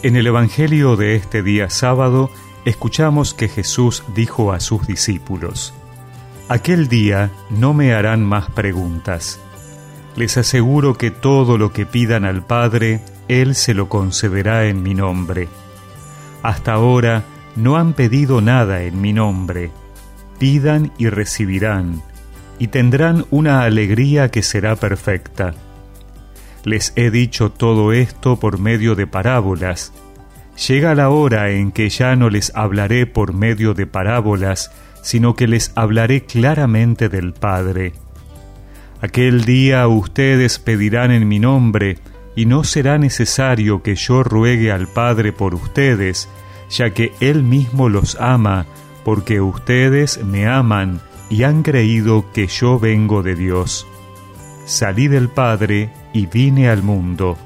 En el Evangelio de este día sábado escuchamos que Jesús dijo a sus discípulos, Aquel día no me harán más preguntas. Les aseguro que todo lo que pidan al Padre, Él se lo concederá en mi nombre. Hasta ahora no han pedido nada en mi nombre. Pidan y recibirán, y tendrán una alegría que será perfecta. Les he dicho todo esto por medio de parábolas. Llega la hora en que ya no les hablaré por medio de parábolas, sino que les hablaré claramente del Padre. Aquel día ustedes pedirán en mi nombre, y no será necesario que yo ruegue al Padre por ustedes, ya que Él mismo los ama, porque ustedes me aman y han creído que yo vengo de Dios. Salí del Padre y vine al mundo.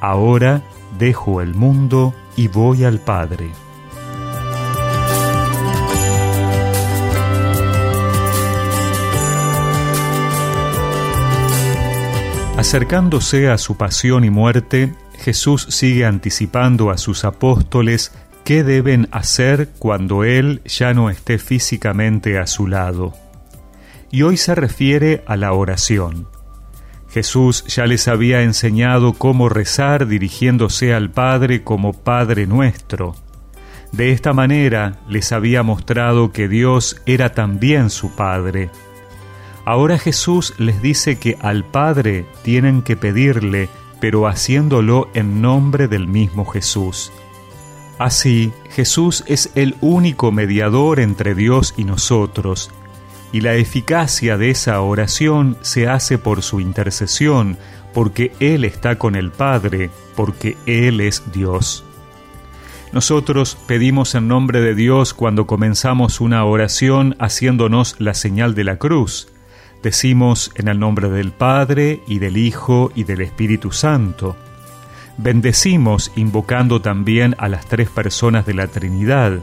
Ahora dejo el mundo y voy al Padre. Acercándose a su pasión y muerte, Jesús sigue anticipando a sus apóstoles qué deben hacer cuando Él ya no esté físicamente a su lado. Y hoy se refiere a la oración. Jesús ya les había enseñado cómo rezar dirigiéndose al Padre como Padre nuestro. De esta manera les había mostrado que Dios era también su Padre. Ahora Jesús les dice que al Padre tienen que pedirle, pero haciéndolo en nombre del mismo Jesús. Así, Jesús es el único mediador entre Dios y nosotros, y la eficacia de esa oración se hace por su intercesión, porque Él está con el Padre, porque Él es Dios. Nosotros pedimos en nombre de Dios cuando comenzamos una oración haciéndonos la señal de la cruz. Decimos en el nombre del Padre y del Hijo y del Espíritu Santo. Bendecimos invocando también a las tres personas de la Trinidad.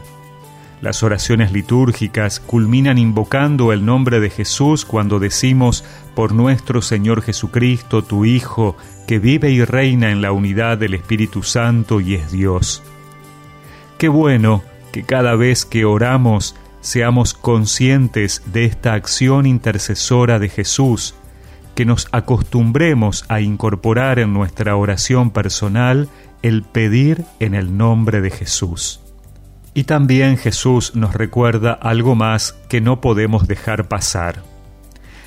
Las oraciones litúrgicas culminan invocando el nombre de Jesús cuando decimos por nuestro Señor Jesucristo, tu Hijo, que vive y reina en la unidad del Espíritu Santo y es Dios. Qué bueno que cada vez que oramos seamos conscientes de esta acción intercesora de Jesús, que nos acostumbremos a incorporar en nuestra oración personal el pedir en el nombre de Jesús. Y también Jesús nos recuerda algo más que no podemos dejar pasar.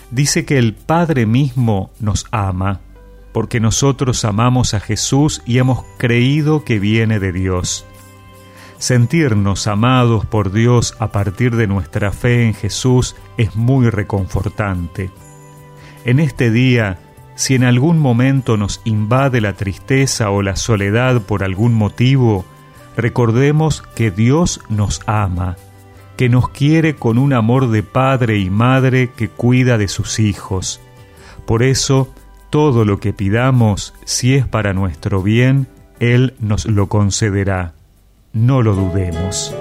Dice que el Padre mismo nos ama, porque nosotros amamos a Jesús y hemos creído que viene de Dios. Sentirnos amados por Dios a partir de nuestra fe en Jesús es muy reconfortante. En este día, si en algún momento nos invade la tristeza o la soledad por algún motivo, recordemos que Dios nos ama, que nos quiere con un amor de padre y madre que cuida de sus hijos. Por eso, todo lo que pidamos, si es para nuestro bien, Él nos lo concederá. No lo dudemos.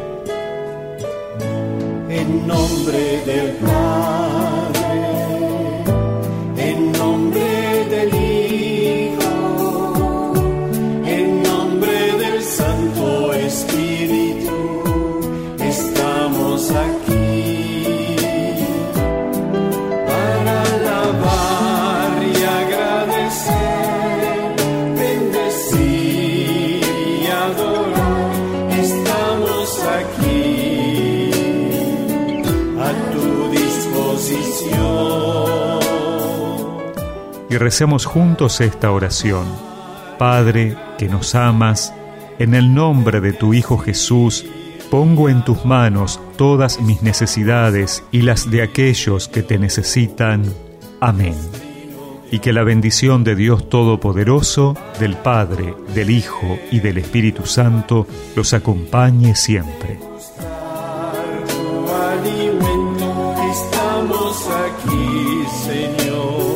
Y recemos juntos esta oración. Padre, que nos amas, en el nombre de tu Hijo Jesús, pongo en tus manos todas mis necesidades y las de aquellos que te necesitan. Amén. Y que la bendición de Dios Todopoderoso, del Padre, del Hijo y del Espíritu Santo los acompañe siempre. Estamos aquí, Señor.